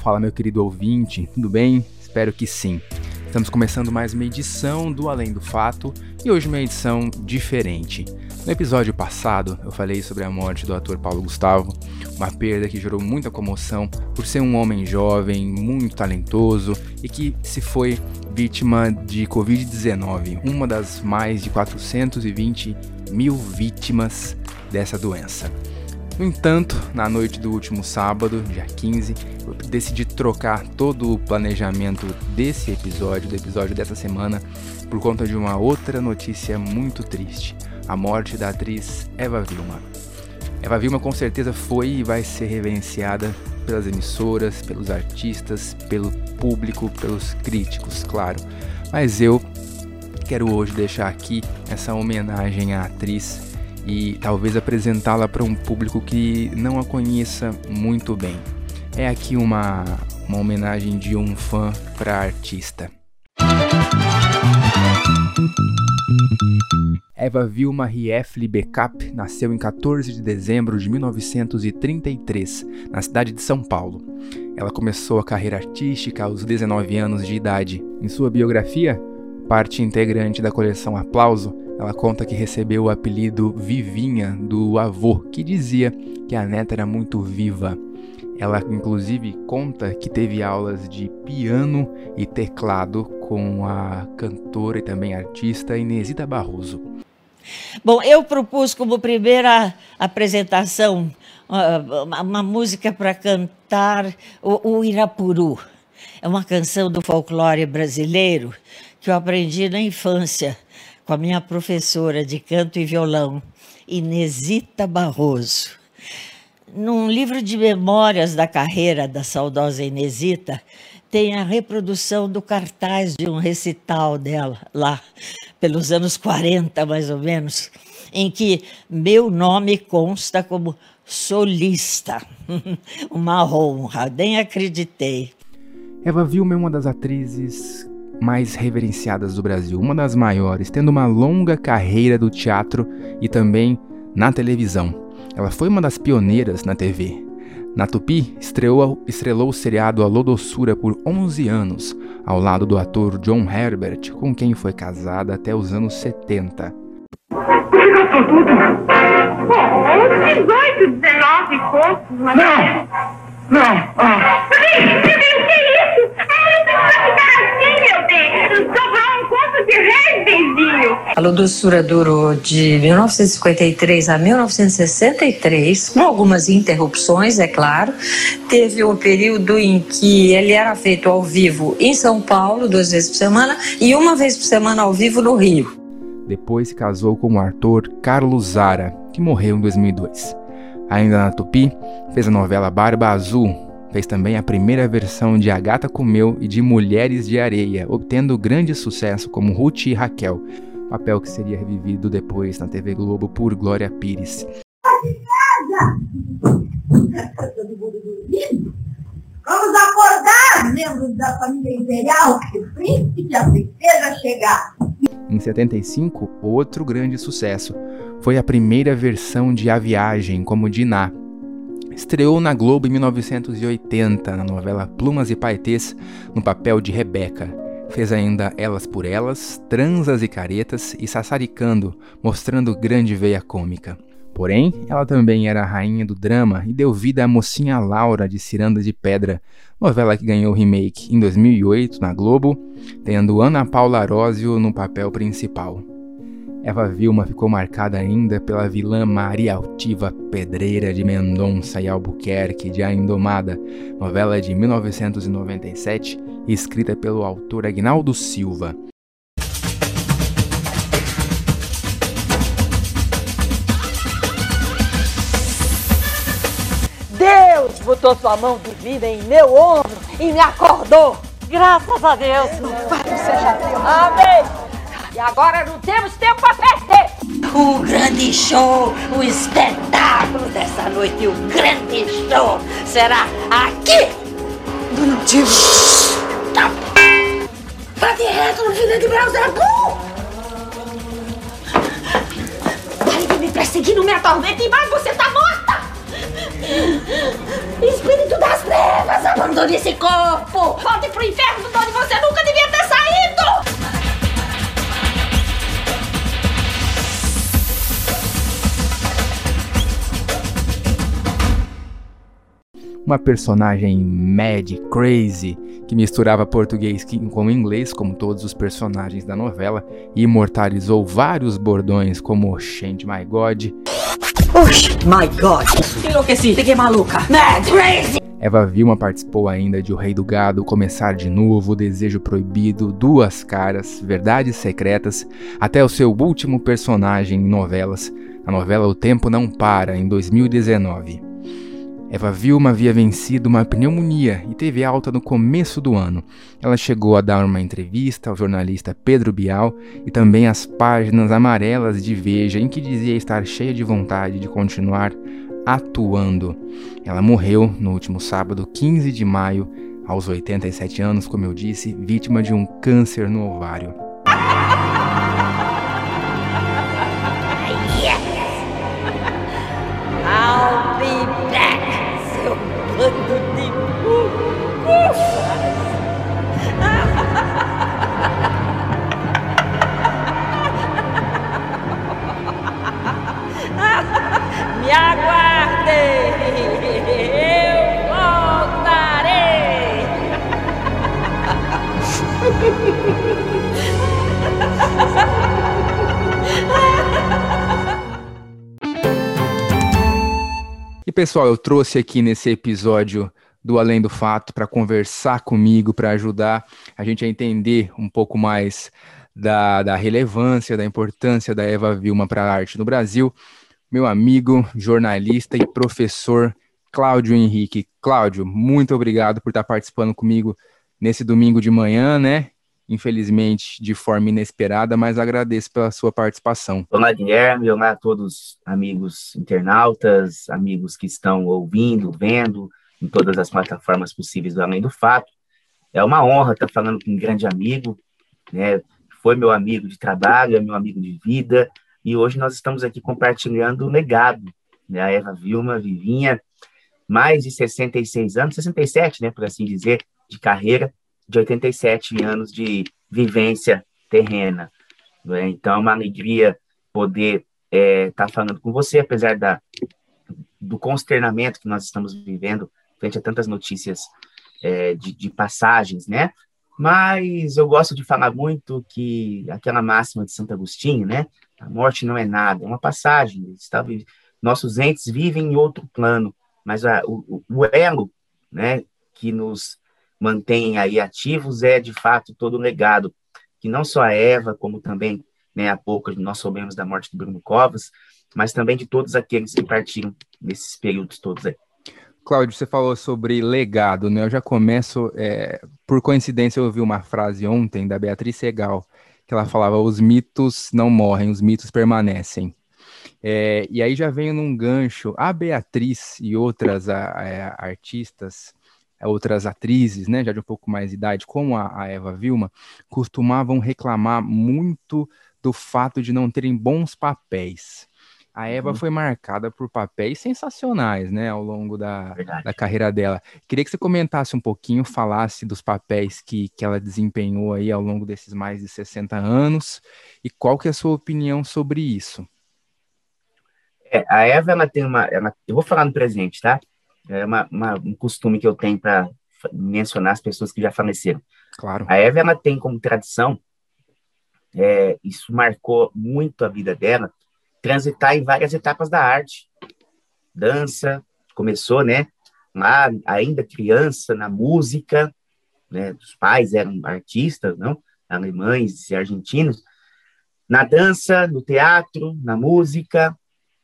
Fala, meu querido ouvinte, tudo bem? Espero que sim. Estamos começando mais uma edição do Além do Fato e hoje uma edição diferente. No episódio passado, eu falei sobre a morte do ator Paulo Gustavo, uma perda que gerou muita comoção por ser um homem jovem, muito talentoso e que se foi vítima de Covid-19, uma das mais de 420 mil vítimas dessa doença. No entanto, na noite do último sábado, dia 15, eu decidi trocar todo o planejamento desse episódio, do episódio dessa semana, por conta de uma outra notícia muito triste: a morte da atriz Eva Vilma. Eva Vilma com certeza foi e vai ser reverenciada pelas emissoras, pelos artistas, pelo público, pelos críticos, claro. Mas eu quero hoje deixar aqui essa homenagem à atriz e talvez apresentá-la para um público que não a conheça muito bem. É aqui uma, uma homenagem de um fã para a artista. Eva Vilma Riefli Becap nasceu em 14 de dezembro de 1933, na cidade de São Paulo. Ela começou a carreira artística aos 19 anos de idade. Em sua biografia, parte integrante da coleção Aplauso, ela conta que recebeu o apelido Vivinha do avô, que dizia que a neta era muito viva. Ela, inclusive, conta que teve aulas de piano e teclado com a cantora e também artista Inesita Barroso. Bom, eu propus como primeira apresentação uma música para cantar o Irapuru. É uma canção do folclore brasileiro que eu aprendi na infância com a minha professora de canto e violão, Inesita Barroso. Num livro de memórias da carreira da saudosa Inesita, tem a reprodução do cartaz de um recital dela, lá, pelos anos 40, mais ou menos, em que meu nome consta como solista. uma honra, nem acreditei. Eva Vilma é uma das atrizes mais reverenciadas do Brasil, uma das maiores, tendo uma longa carreira do teatro e também na televisão. Ela foi uma das pioneiras na TV. Na Tupi, estreou, estrelou o seriado Alô Doçura por 11 anos, ao lado do ator John Herbert, com quem foi casada até os anos 70. Não! Não! Ah. A Lodossura durou de 1953 a 1963, com algumas interrupções, é claro. Teve um período em que ele era feito ao vivo em São Paulo, duas vezes por semana, e uma vez por semana ao vivo no Rio. Depois se casou com o ator Carlos Zara, que morreu em 2002. Ainda na Tupi, fez a novela Barba Azul, Fez também a primeira versão de A Gata Comeu e de Mulheres de Areia, obtendo grande sucesso como Ruth e Raquel, papel que seria revivido depois na TV Globo por Glória Pires. Vamos acordar, membros da família imperial, que o príncipe e a princesa chegaram. Em 75, outro grande sucesso foi a primeira versão de A Viagem como Diná, Estreou na Globo em 1980, na novela Plumas e Paetês, no papel de Rebeca. Fez ainda Elas por Elas, Transas e Caretas e Sassaricando, mostrando grande veia cômica. Porém, ela também era a rainha do drama e deu vida à mocinha Laura de Ciranda de Pedra, novela que ganhou remake em 2008 na Globo, tendo Ana Paula Arósio no papel principal. Eva Vilma ficou marcada ainda pela vilã Maria Altiva Pedreira de Mendonça e Albuquerque de A Indomada, novela de 1997, escrita pelo autor Agnaldo Silva. Deus botou sua mão divina em meu ombro e me acordou. Graças a Deus. Louvado seja Deus. Amém. E agora não temos tempo para perder! O grande show, o espetáculo dessa noite, o grande show será aqui! Não tive. Tá. Bate reto no filho de Belzebu! Pare de me perseguir, não me atormente mais, você tá morta! Espírito das trevas, abandone esse corpo! Volte pro inferno de onde você nunca devia ter saído! Uma personagem mad, crazy, que misturava português com inglês, como todos os personagens da novela, e imortalizou vários bordões como Change My God. Oxi, my God! Enlouqueci, fiquei maluca! Mad, crazy! Eva Vilma participou ainda de O Rei do Gado, Começar de Novo, Desejo Proibido, Duas Caras, Verdades Secretas, até o seu último personagem em novelas, a novela O Tempo Não Para, em 2019. Eva Vilma havia vencido uma pneumonia e teve alta no começo do ano. Ela chegou a dar uma entrevista ao jornalista Pedro Bial e também às páginas amarelas de Veja, em que dizia estar cheia de vontade de continuar atuando. Ela morreu no último sábado, 15 de maio, aos 87 anos, como eu disse, vítima de um câncer no ovário. Me E pessoal, eu trouxe aqui nesse episódio do Além do Fato para conversar comigo, para ajudar a gente a entender um pouco mais da, da relevância, da importância da Eva Vilma para a arte no Brasil, meu amigo, jornalista e professor Cláudio Henrique. Cláudio, muito obrigado por estar participando comigo nesse domingo de manhã, né? Infelizmente, de forma inesperada, mas agradeço pela sua participação. Olá, Guilherme. Olá a todos amigos internautas, amigos que estão ouvindo, vendo em todas as plataformas possíveis do Além do Fato. É uma honra estar falando com um grande amigo, né? Foi meu amigo de trabalho, é meu amigo de vida, e hoje nós estamos aqui compartilhando o legado, né? Eva Vilma, Vivinha, mais de 66 anos, 67, né, por assim dizer, de carreira, de 87 anos de vivência terrena. Né? Então, é uma alegria poder estar é, tá falando com você, apesar da, do consternamento que nós estamos vivendo frente a tantas notícias é, de, de, passagens, né? Mas eu gosto de falar muito que aquela máxima de Santo Agostinho, né? A morte não é nada, é uma passagem. Está, nossos entes vivem em outro plano, mas a, o, o elo, né, que nos mantém aí ativos é de fato todo o legado que não só a Eva, como também, né, há pouco nós soubemos da morte do Bruno Covas, mas também de todos aqueles que partiram nesses períodos todos aí. Cláudio, você falou sobre legado, né? Eu já começo, é, por coincidência, eu ouvi uma frase ontem da Beatriz Segal, que ela falava: os mitos não morrem, os mitos permanecem. É, e aí já venho num gancho. A Beatriz e outras a, a, artistas, outras atrizes, né, já de um pouco mais de idade, como a, a Eva Vilma, costumavam reclamar muito do fato de não terem bons papéis. A Eva uhum. foi marcada por papéis sensacionais, né, ao longo da, da carreira dela. Queria que você comentasse um pouquinho, falasse dos papéis que, que ela desempenhou aí ao longo desses mais de 60 anos e qual que é a sua opinião sobre isso. É, a Eva, ela tem uma, ela, eu vou falar no presente, tá? É uma, uma um costume que eu tenho para mencionar as pessoas que já faleceram. Claro. A Eva, ela tem como tradição, é, isso marcou muito a vida dela, transitar em várias etapas da arte. Dança, começou, né? Lá, ainda criança, na música, né? Os pais eram artistas, não? Alemães e argentinos. Na dança, no teatro, na música,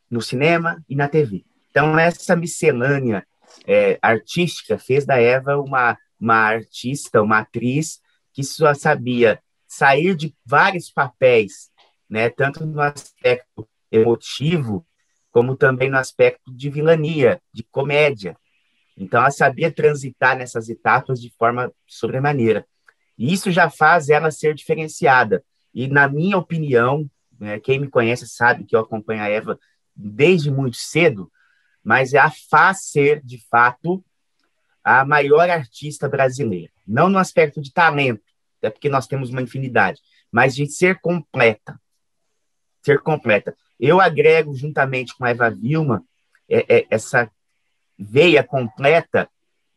no cinema e na TV. Então, essa miscelânea é, artística fez da Eva uma, uma artista, uma atriz que só sabia sair de vários papéis, né, tanto no aspecto emotivo, como também no aspecto de vilania, de comédia. Então, ela sabia transitar nessas etapas de forma sobremaneira. E isso já faz ela ser diferenciada. E, na minha opinião, né, quem me conhece sabe que eu acompanho a Eva desde muito cedo, mas é a faz ser, de fato, a maior artista brasileira. Não no aspecto de talento, até porque nós temos uma infinidade, mas de ser completa. Ser completa. Eu agrego, juntamente com a Eva Vilma, é, é, essa veia completa,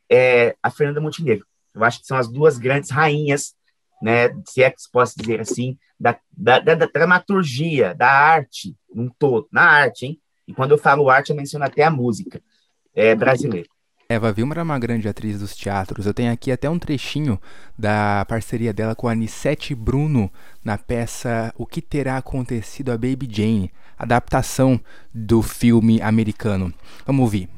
é, a Fernanda Montenegro. Eu acho que são as duas grandes rainhas, né, se é que se posso dizer assim, da, da, da, da dramaturgia, da arte, um todo, na arte, hein? E quando eu falo arte, eu menciono até a música é, brasileira. Eva Vilma era uma grande atriz dos teatros. Eu tenho aqui até um trechinho da parceria dela com a Anissete Bruno na peça O que terá acontecido a Baby Jane, adaptação do filme americano. Vamos ouvir.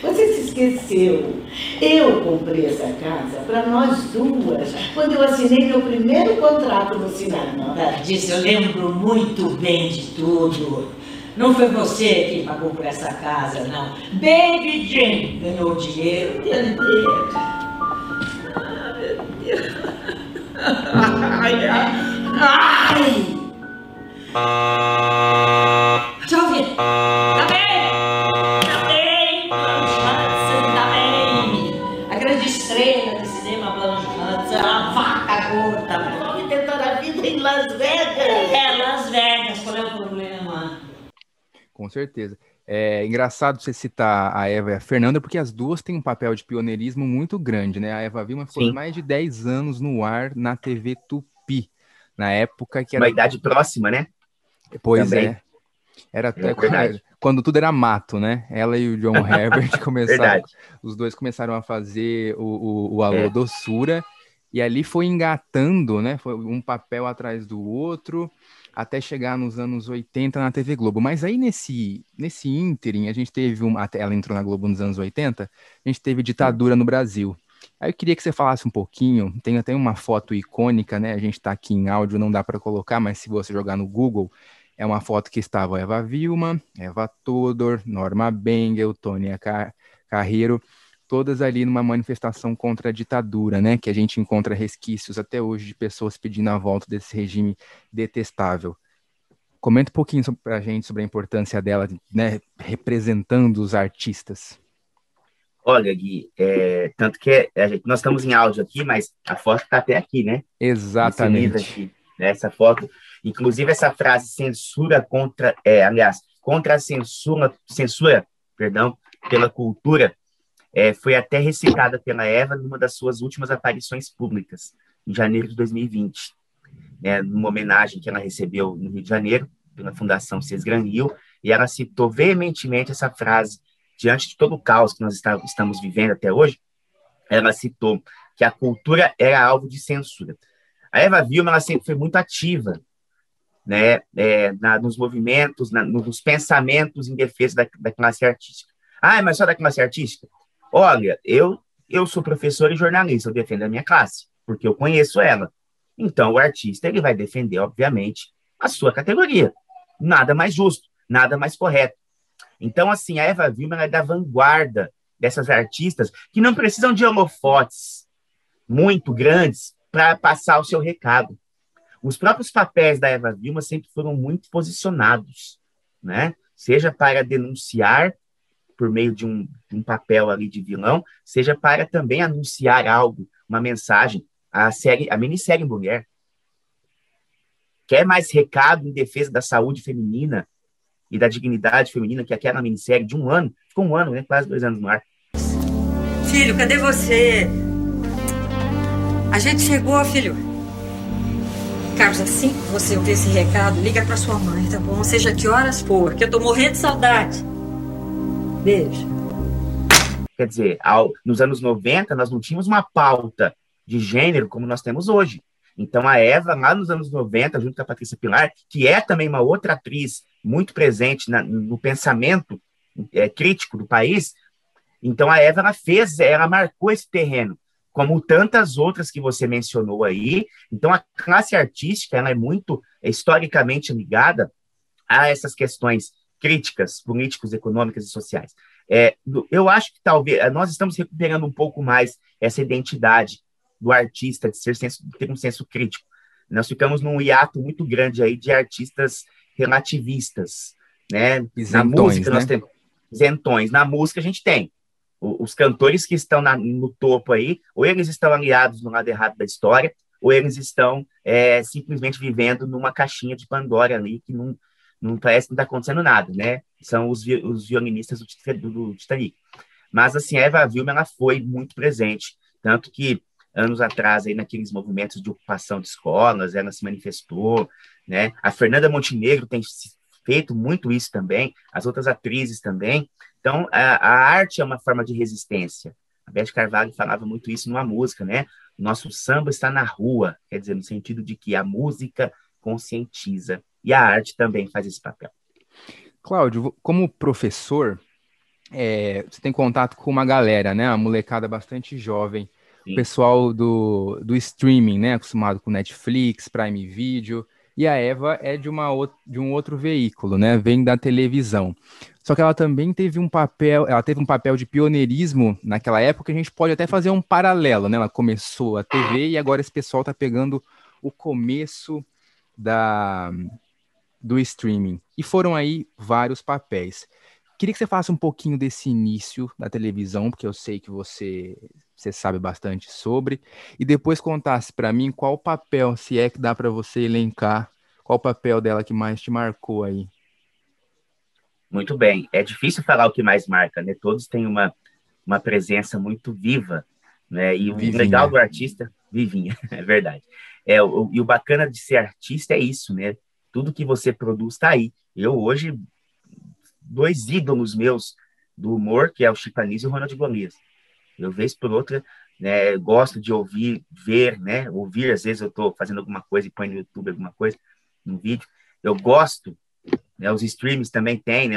Você se esqueceu. Eu comprei essa casa para nós duas, quando eu assinei meu primeiro contrato no cinema. Disso eu lembro muito bem de tudo. Não foi você que pagou por essa casa, não. Baby Jane ganhou dinheiro. Ah, meu Deus. Ai, ai, ai. Deixa Com certeza. É engraçado você citar a Eva e a Fernanda, porque as duas têm um papel de pioneirismo muito grande, né? A Eva Vilma ficou Sim. mais de 10 anos no ar na TV Tupi, na época que era. Uma idade próxima, né? Pois também. é. Era até É quando tudo era mato, né? Ela e o John Herbert começaram. Verdade. Os dois começaram a fazer o, o, o Alô É. Doçura. E ali foi engatando, né? Foi um papel atrás do outro, até chegar nos anos 80 na TV Globo. Mas aí nesse, nesse ínterim, a gente teve uma. Ela entrou na Globo nos anos 80, a gente teve ditadura no Brasil. Aí eu queria que você falasse um pouquinho. Tem até uma foto icônica, né? A gente tá aqui em áudio, não dá para colocar, mas se você jogar no Google, é uma foto que estava Eva Vilma, Eva Todor, Norma Bengel, Tônia Car Carreiro, todas ali numa manifestação contra a ditadura, né? Que a gente encontra resquícios até hoje de pessoas pedindo a volta desse regime detestável. Comenta um pouquinho sobre, pra gente sobre a importância dela, né? Representando os artistas. Olha, Gui, é, tanto que a gente- nós estamos em áudio aqui, mas a foto está até aqui, né? Exatamente. aqui, né, essa foto. Inclusive, essa frase censura contra, é, aliás, contra a censura, censura, perdão, pela cultura, é, foi até recitada pela Eva numa das suas últimas aparições públicas, em janeiro de 2020, né, numa homenagem que ela recebeu no Rio de Janeiro, pela Fundação Cesgran Rio, e ela citou veementemente essa frase, diante de todo o caos que nós está- estamos vivendo até hoje, ela citou que a cultura era alvo de censura. A Eva Vilma ela sempre foi muito ativa, né, é, na, nos movimentos, na, nos pensamentos em defesa da, da classe artística. Ah, mas só da classe artística? Olha, eu eu sou professor e jornalista, eu defendo a minha classe, porque eu conheço ela. Então, o artista ele vai defender, obviamente, a sua categoria. Nada mais justo, nada mais correto. Então, assim, a Eva Vilma é da vanguarda dessas artistas que não precisam de holofotes muito grandes para passar o seu recado. Os próprios papéis da Eva Vilma sempre foram muito posicionados, né? Seja para denunciar por meio de um, um papel ali de vilão, seja para também anunciar algo, uma mensagem. A série, a minissérie Mulher quer mais recado em defesa da saúde feminina e da dignidade feminina que aquela minissérie de um ano, ficou um ano, né? Quase dois anos no ar. Filho, cadê você? A gente chegou, filho. Carlos, assim que você ouvir esse recado, liga pra sua mãe, tá bom? Seja que horas for, que eu tô morrendo de saudade. Beijo. Quer dizer, ao, nos anos 90, nós não tínhamos uma pauta de gênero como nós temos hoje. Então, a Eva, lá nos anos 90, junto com a Patrícia Pilar, que é também uma outra atriz muito presente na, no pensamento é, crítico do país, então a Eva ela fez, ela marcou esse terreno, como tantas outras que você mencionou aí. Então, a classe artística ela é muito historicamente ligada a essas questões críticas, políticos, econômicas e sociais. É, eu acho que talvez nós estamos recuperando um pouco mais essa identidade do artista, de ser senso, de ter um senso crítico. Nós ficamos num hiato muito grande aí de artistas relativistas, né? Isentões, Na música nós né? temos isentões. Na música a gente tem. O, os cantores que estão na, no topo aí, ou eles estão aliados no lado errado da história, ou eles estão é, simplesmente vivendo numa caixinha de Pandora ali, que não, não parece que não está acontecendo nada, né? São os, os violinistas do, do, Titanic. Mas, assim, a Eva Vilma, ela foi muito presente, tanto que anos atrás, aí, naqueles movimentos de ocupação de escolas, ela se manifestou, né? A Fernanda Montenegro tem feito muito isso também, as outras atrizes também. Então, a, a arte é uma forma de resistência. A Beth Carvalho falava muito isso numa música, né? Nosso samba está na rua, quer dizer, no sentido de que a música conscientiza e a arte também faz esse papel. Cláudio, como professor, é, você tem contato com uma galera, né? Uma molecada bastante jovem, Sim. pessoal do, do streaming, né? Acostumado com Netflix, Prime Video. E a Eva é de, uma, de um outro veículo, né? Vem da televisão. Só que ela também teve um papel, ela teve um papel de pioneirismo naquela época, a gente pode até fazer um paralelo, né? Ela começou a TV e agora esse pessoal está pegando o começo da, do streaming. E foram aí vários papéis. Queria que você falasse um pouquinho desse início da televisão, porque eu sei que você, você sabe bastante sobre, e depois contasse para mim qual o papel, se é que dá para você elencar, qual o papel dela que mais te marcou aí. Muito bem. É difícil falar o que mais marca, né? Todos têm uma, uma presença muito viva, né? E o vivinha. legal do artista, vivinha, é verdade. É, o, e o bacana de ser artista é isso, né? Tudo que você produz está aí. Eu hoje dois ídolos meus do humor, que é o Chico e o Ronald Golias. Eu, vez por outra, né, gosto de ouvir, ver, né, ouvir, às vezes eu estou fazendo alguma coisa e põe no YouTube alguma coisa, no vídeo. Eu gosto, né, os streams também tem, né,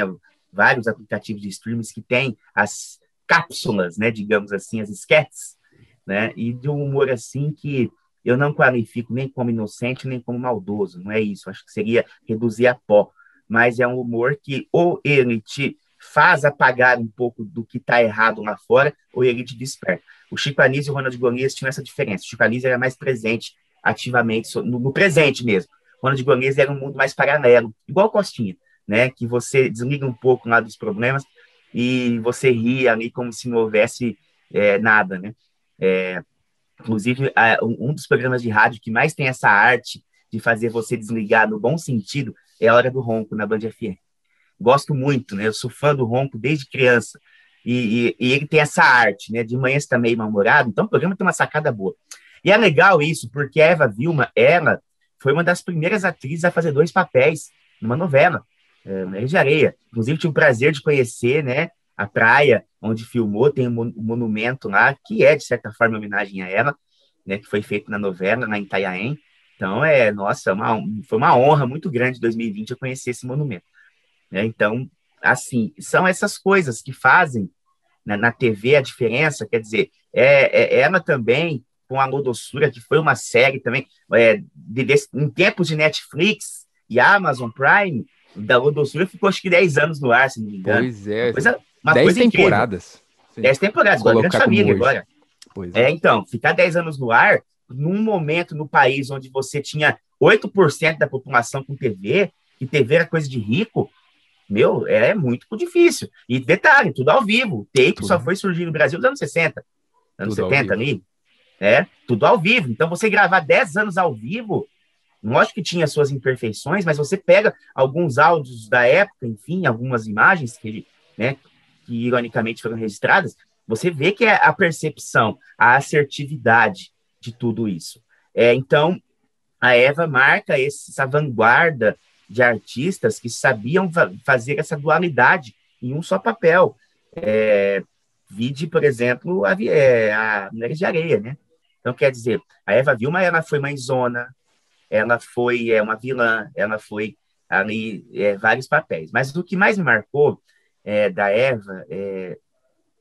vários aplicativos de streams que tem as cápsulas, né, digamos assim, as sketches, né, e de um humor assim que eu não qualifico nem como inocente, nem como maldoso, não é isso, acho que seria reduzir a pó, mas é um humor que ou ele te faz apagar um pouco do que está errado lá fora, ou ele te desperta. O Chico Anísio e o Ronald Golias tinham essa diferença. O Chico Anísio era mais presente, ativamente, no, no presente mesmo. O Ronald Golias era um mundo mais paralelo, igual Costinha, né? Que você desliga um pouco lá dos problemas e você ri ali como se não houvesse é, nada, né? É, inclusive, um dos programas de rádio que mais tem essa arte de fazer você desligar no bom sentido é a Hora do Ronco, na Band FM. Gosto muito, né? Eu sou fã do Ronco desde criança. E, e, e ele tem essa arte, né? De manhã está meio mal-humorado, então o programa tem uma sacada boa. E é legal isso, porque a Eva Vilma, ela foi uma das primeiras atrizes a fazer dois papéis numa novela, é, de Areia. Inclusive, tive o prazer de conhecer, né? A praia onde filmou, tem um monumento lá, que é, de certa forma, homenagem a ela, né? Que foi feito na novela, na Itaiaém. Então, é, nossa, uma, foi uma honra muito grande em 2020 eu conhecer esse monumento. Né? Então, assim, são essas coisas que fazem né, na TV a diferença, quer dizer, é, é, ela também, com a Lodossura, que foi uma série também, é, de, de, em tempos de Netflix e Amazon Prime, da Lodossura ficou acho que 10 anos no ar, se não me engano. Pois é. Uma coisa, uma 10 temporadas. 10 temporadas, agora grande família agora. Pois é. é, então, ficar 10 anos no ar num momento no país onde você tinha 8% da população com TV, e TV era coisa de rico, meu, é muito difícil. E detalhe, tudo ao vivo. O tape tudo. só foi surgir no Brasil nos anos 60, anos tudo 70 ali. É, tudo ao vivo. Então, você gravar 10 anos ao vivo, lógico que tinha suas imperfeições, mas você pega alguns áudios da época, enfim, algumas imagens que, né, que ironicamente foram registradas, você vê que é a percepção, a assertividade, de tudo isso. É, então, a Eva marca essa vanguarda de artistas que sabiam fazer essa dualidade em um só papel. É, vide, por exemplo, a, é, a Mulheres de Areia, né? Então, quer dizer, a Eva Vilma, ela foi mãezona, ela foi é, uma vilã, ela foi ali é, vários papéis. Mas o que mais me marcou é, da Eva é,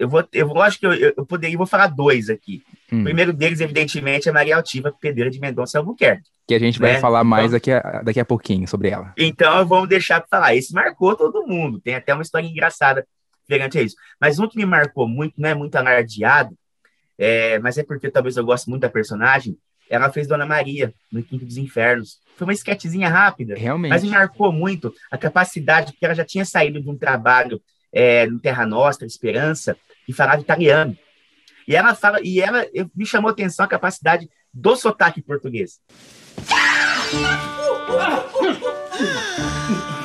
eu vou, eu lógico que eu, eu poderia, vou falar dois aqui. Hum. O primeiro deles, evidentemente, é Maria Altiva Pedreira de Mendonça Albuquerque. Que a gente né? vai falar mais então, daqui, a, daqui a pouquinho sobre ela. Então, vamos deixar para falar. Esse marcou todo mundo. Tem até uma história engraçada perante isso. Mas um que me marcou muito, não é muito alardeado, é, mas é porque talvez eu goste muito da personagem, ela fez Dona Maria no Quinto dos Infernos. Foi uma esquetezinha rápida, Realmente. mas me marcou muito a capacidade, porque ela já tinha saído de um trabalho é, no Terra Nostra, Esperança, que falava italiano. E ela fala, e ela eu, me chamou a atenção a capacidade do sotaque português.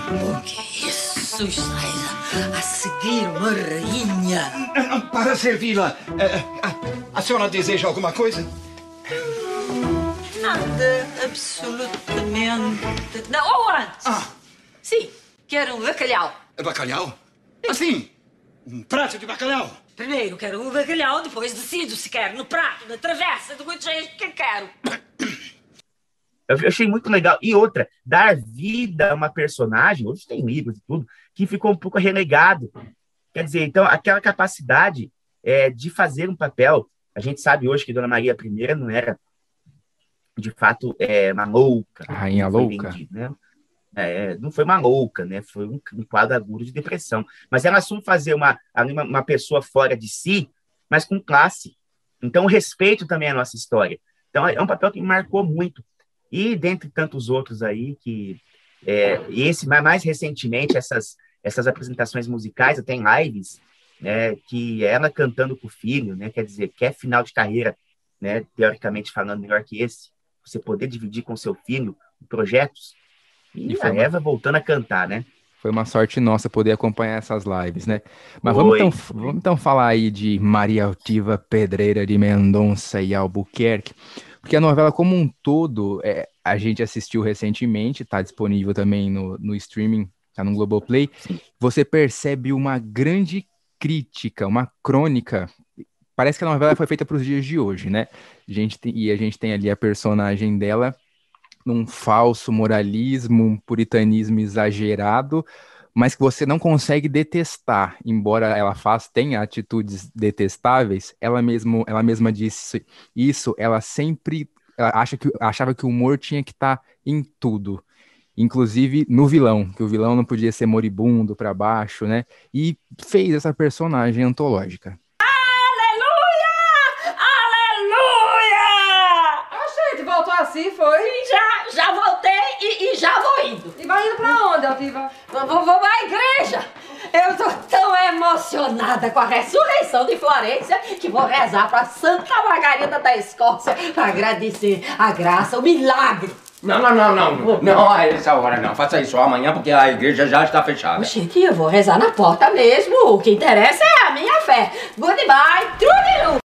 O que é isso está a seguir uma rainha? Para servi-la, eh, a, a senhora deseja alguma coisa? Nada, absolutamente. Não, ou antes. Ah. Sim, quero um bacalhau. Bacalhau? Assim, um prato de bacalhau. Primeiro quero um bacalhau, depois decido se quero no prato, na travessa, do jeito que quero. Eu achei muito legal. E outra, dar vida a uma personagem, hoje tem livros e tudo, que ficou um pouco relegado. Quer dizer, então, aquela capacidade é, de fazer um papel. A gente sabe hoje que Dona Maria I não era, de fato, é, uma louca. A rainha louca. Vendido, né? É, não foi uma louca, né? Foi um, um, quadro agudo de depressão. Mas ela assume fazer uma, uma, pessoa fora de si, mas com classe. Então, respeito também é a nossa história. Então, é um papel que me marcou muito. E dentre tantos outros aí, que é, esse, mais recentemente, essas, essas apresentações musicais, até em lives, né, que ela cantando com o filho, né, quer dizer, que é final de carreira, né, teoricamente falando, melhor que esse, você poder dividir com seu filho projetos, e, e a uma... Eva voltando a cantar, né? Foi uma sorte nossa poder acompanhar essas lives, né? Mas vamos então, vamos então falar aí de Maria Altiva Pedreira de Mendonça e Albuquerque, porque a novela como um todo, é, a gente assistiu recentemente, está disponível também no, no streaming, tá no Globoplay. Você percebe uma grande crítica, uma crônica. Parece que a novela foi feita para os dias de hoje, né? A gente tem, e a gente tem ali a personagem dela num falso moralismo, um puritanismo exagerado, mas que você não consegue detestar, embora ela faça tenha atitudes detestáveis, ela mesmo ela mesma disse isso, ela sempre ela acha que achava que o humor tinha que estar tá em tudo, inclusive no vilão, que o vilão não podia ser moribundo para baixo, né? E fez essa personagem antológica. assim, foi? Já, já voltei e, e, já vou indo. E vai indo pra onde, Altiva? Vou, vou, vou à igreja. Eu tô tão emocionada com a ressurreição de Florência que vou rezar pra Santa Margarida da Escócia pra agradecer a graça, o milagre. Não, não, não, não. Não a essa hora não. Faça isso amanhã porque a igreja já está fechada. Gente, eu vou rezar na porta mesmo. O que interessa é a minha fé. Goodbye, trudilu.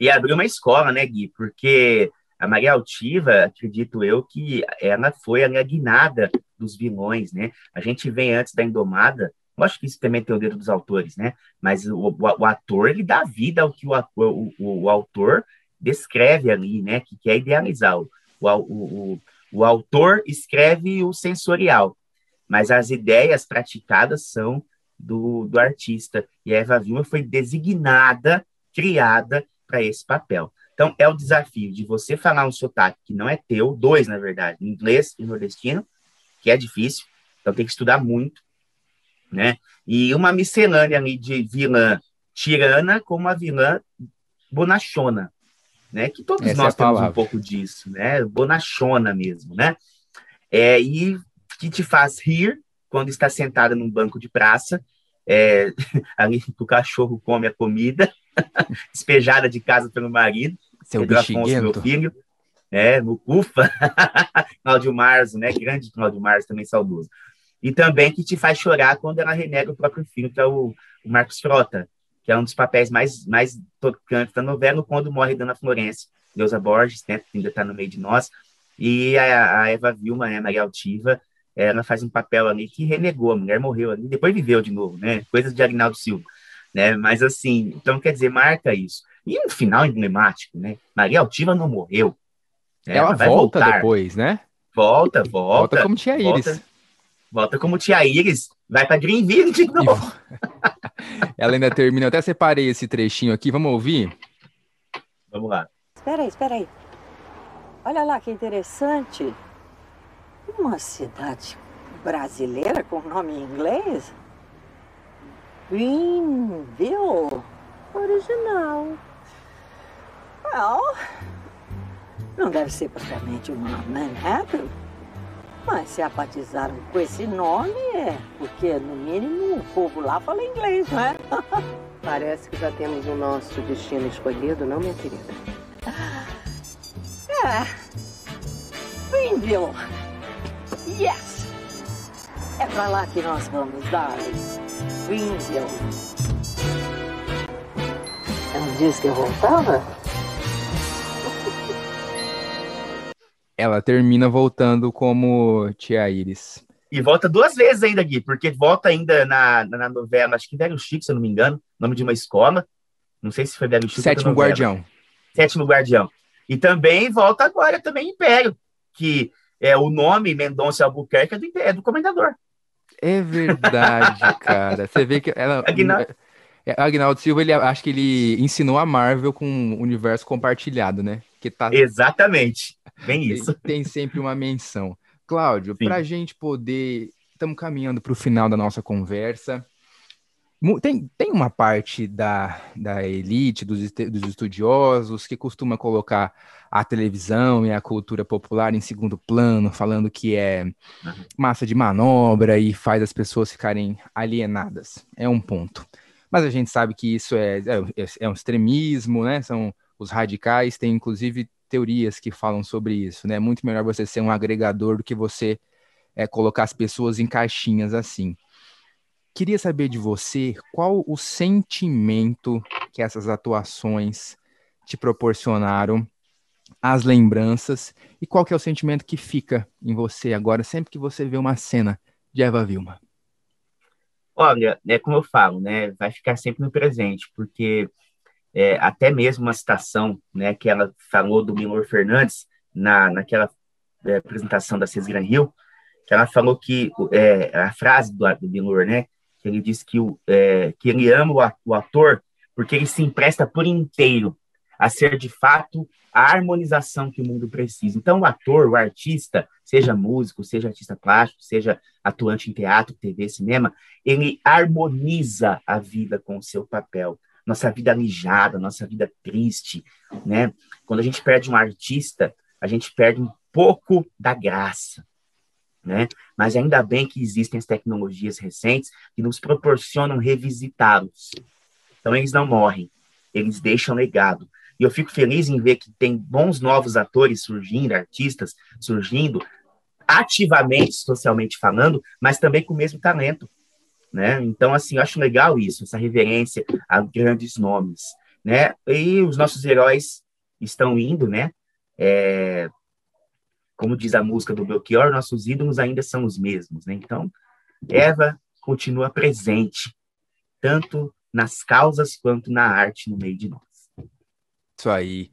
E abriu uma escola, né, Gui? Porque a Maria Altiva, acredito eu, que ela foi a guinada dos vilões, né? A gente vem antes da Indomada, acho que isso também tem o dedo dos autores, né? Mas o, o, o ator, ele dá vida ao que o, o, o, autor descreve ali, né? Que quer idealizar. O, o, o, autor escreve o sensorial, mas as ideias praticadas são do, do artista. E a Eva Vilma foi designada, criada para esse papel. Então, é o desafio de você falar um sotaque que não é teu, dois, na verdade, inglês e nordestino, que é difícil, então tem que estudar muito, né? E uma miscelânea ali de vilã tirana com uma vilã bonachona, né? Que todos Essa nós é temos um pouco disso, né? Bonachona mesmo, né? É, e que te faz rir quando está sentada num banco de praça, é, ali o cachorro come a comida, despejada de casa pelo marido, seu bexiguento. meu filho, né, no CUFA, Cláudio Marzo, né, grande Cláudio Marzo, também saudoso. E também que te faz chorar quando ela renega o próprio filho, que é o, o Marcos Frota, que é um dos papéis mais, mais tocantes da novela, quando morre Dona Florência, Deusa Borges, né, que ainda está no meio de nós, e a, a Eva Vilma, né, Maria Altiva, ela faz um papel ali que renegou, a mulher morreu ali, depois viveu de novo, né, coisas de Agnaldo Silva, né, mas assim, então quer dizer, marca isso. E um final emblemático, né? Maria Altiva não morreu. Né? Ela, vai volta voltar. depois, né? Volta, volta. Volta como tia Iris. Volta, volta como tia Iris. Vai para Greenville de novo. Ela ainda termina. Eu até separei esse trechinho aqui. Vamos ouvir? Vamos lá. Espera aí, espera aí. Olha lá que interessante. Uma cidade brasileira com nome em inglês? Greenville original. Well, não deve ser propriamente uma Manhattan. Mas se a batizaram com esse nome, é porque, no mínimo, o povo lá fala inglês, não é? Parece que já temos o nosso destino escolhido, não, minha querida? É. Springville. Yes! É pra lá que nós vamos, darling. Springville. Ela disse que eu voltava? Ela termina voltando como Tia Iris. E volta duas vezes ainda, Gui, porque volta ainda na, na novela, acho que Velho Chico, se eu não me engano, nome de uma escola. Não sei se foi Velho Chico. Sétimo Guardião. Sétimo Guardião. E também volta agora também Império, que é o nome Mendonça Albuquerque é do, é do Comendador. É verdade, cara. Você vê que ela. Aguinaldo. É, Agnaldo Silva, ele acho que ele ensinou a Marvel com o universo compartilhado, né? Que tá... Exatamente. Bem isso. Tem, tem sempre uma menção. Cláudio, para a gente poder. Estamos caminhando para o final da nossa conversa. Tem, tem uma parte da, da elite, dos, dos estudiosos, que costuma colocar a televisão e a cultura popular em segundo plano, falando que é massa de manobra e faz as pessoas ficarem alienadas. É um ponto. Mas a gente sabe que isso é, é, é um extremismo, né? São os radicais, tem inclusive teorias que falam sobre isso, né? É muito melhor você ser um agregador do que você é, colocar as pessoas em caixinhas assim. Queria saber de você qual o sentimento que essas atuações te proporcionaram, as lembranças, e qual que é o sentimento que fica em você agora, sempre que você vê uma cena de Eva Vilma. Olha, é como eu falo, né? Vai ficar sempre no presente, porque é, até mesmo uma citação, né, que ela falou do Milor Fernandes na naquela é, apresentação da Cesar Hill, que ela falou que é, a frase do, do Milor, né, que ele disse que, o, é, que ele ama o ator porque ele se empresta por inteiro a ser de fato a harmonização que o mundo precisa. Então, o ator, o artista, seja músico, seja artista plástico, seja atuante em teatro, TV, cinema, ele harmoniza a vida com o seu papel. Nossa vida alijada, nossa vida triste, né? Quando a gente perde um artista, a gente perde um pouco da graça, né? Mas ainda bem que existem as tecnologias recentes que nos proporcionam revisitá-los. Então, eles não morrem, eles deixam legado. E eu fico feliz em ver que tem bons novos atores surgindo, artistas surgindo, ativamente, socialmente falando, mas também com o mesmo talento. Né? Então, assim, eu acho legal isso, essa reverência a grandes nomes. Né? E os nossos heróis estão indo, né? É, como diz a música do Belchior, nossos ídolos ainda são os mesmos. Né? Então, Eva continua presente, tanto nas causas quanto na arte no meio de nós. Isso aí.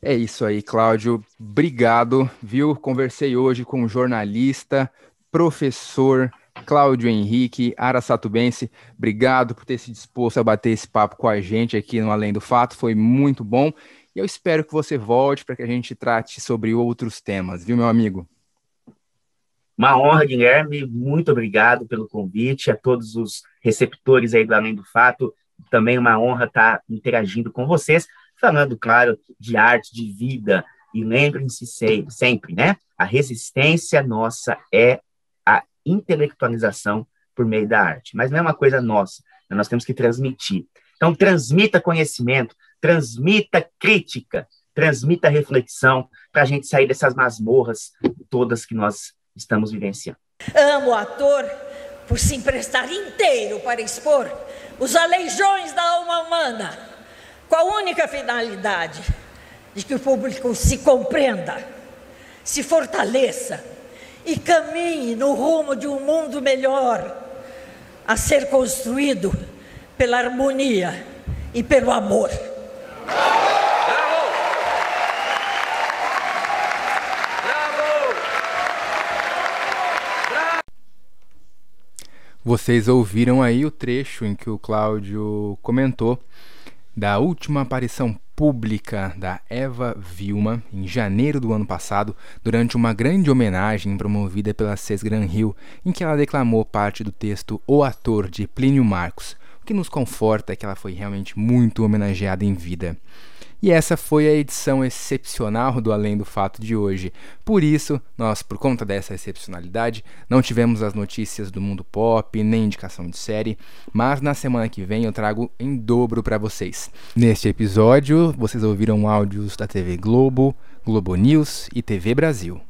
É isso aí, Cláudio. Obrigado, viu? Conversei hoje com o jornalista, professor Cláudio Henrique Aracatubense. Obrigado por ter se disposto a bater esse papo com a gente aqui no Além do Fato. Foi muito bom. E eu espero que você volte para que a gente trate sobre outros temas, viu, meu amigo? Uma honra, Guilherme. Muito obrigado pelo convite. A todos os receptores aí do Além do Fato. Também uma honra estar interagindo com vocês falando, claro, de arte, de vida. E lembrem-se sempre, né? A resistência nossa é a intelectualização por meio da arte. Mas não é uma coisa nossa, nós temos que transmitir. Então, transmita conhecimento, transmita crítica, transmita reflexão, para a gente sair dessas masmorras todas que nós estamos vivenciando. Amo o ator por se emprestar inteiro para expor os aleijões da alma humana com a única finalidade de que o público se compreenda, se fortaleça e caminhe no rumo de um mundo melhor a ser construído pela harmonia e pelo amor. Vocês ouviram aí o trecho em que o Cláudio comentou da última aparição pública da Eva Vilma em janeiro do ano passado, durante uma grande homenagem promovida pela Sesgran Hill, em que ela declamou parte do texto O Ator de Plínio Marcos. O que nos conforta é que ela foi realmente muito homenageada em vida. E essa foi a edição excepcional do Além do Fato de hoje. Por isso, nós, por conta dessa excepcionalidade, não tivemos as notícias do mundo pop, nem indicação de série, mas na semana que vem eu trago em dobro para vocês. Neste episódio, vocês ouviram áudios da TV Globo, Globo News e TV Brasil.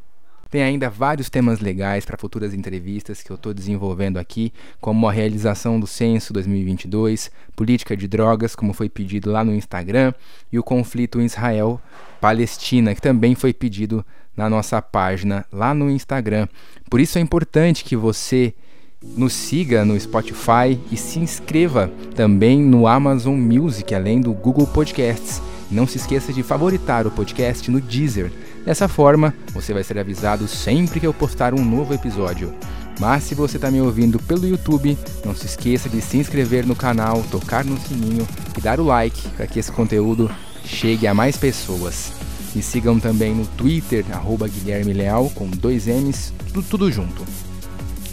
Tem ainda vários temas legais para futuras entrevistas que eu estou desenvolvendo aqui, como a realização do censo 2022, política de drogas, como foi pedido lá no Instagram, e o conflito Israel-Palestina, que também foi pedido na nossa página lá no Instagram. Por isso é importante que você nos siga no Spotify e se inscreva também no Amazon Music, além do Google Podcasts. Não se esqueça de favoritar o podcast no Deezer Dessa forma, você vai ser avisado sempre que eu postar um novo episódio. Mas se você está me ouvindo pelo YouTube, não se esqueça de se inscrever no canal, tocar no sininho e dar o like para que esse conteúdo chegue a mais pessoas. Me sigam também no Twitter, arroba Guilherme Leal, com dois M's, tudo, tudo junto.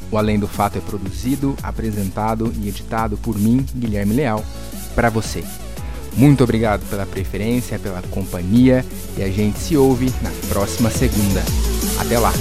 O Além do Fato é produzido, apresentado e editado por mim, Guilherme Leal, para você. Muito obrigado pela preferência, pela companhia e a gente se ouve na próxima segunda. Até lá!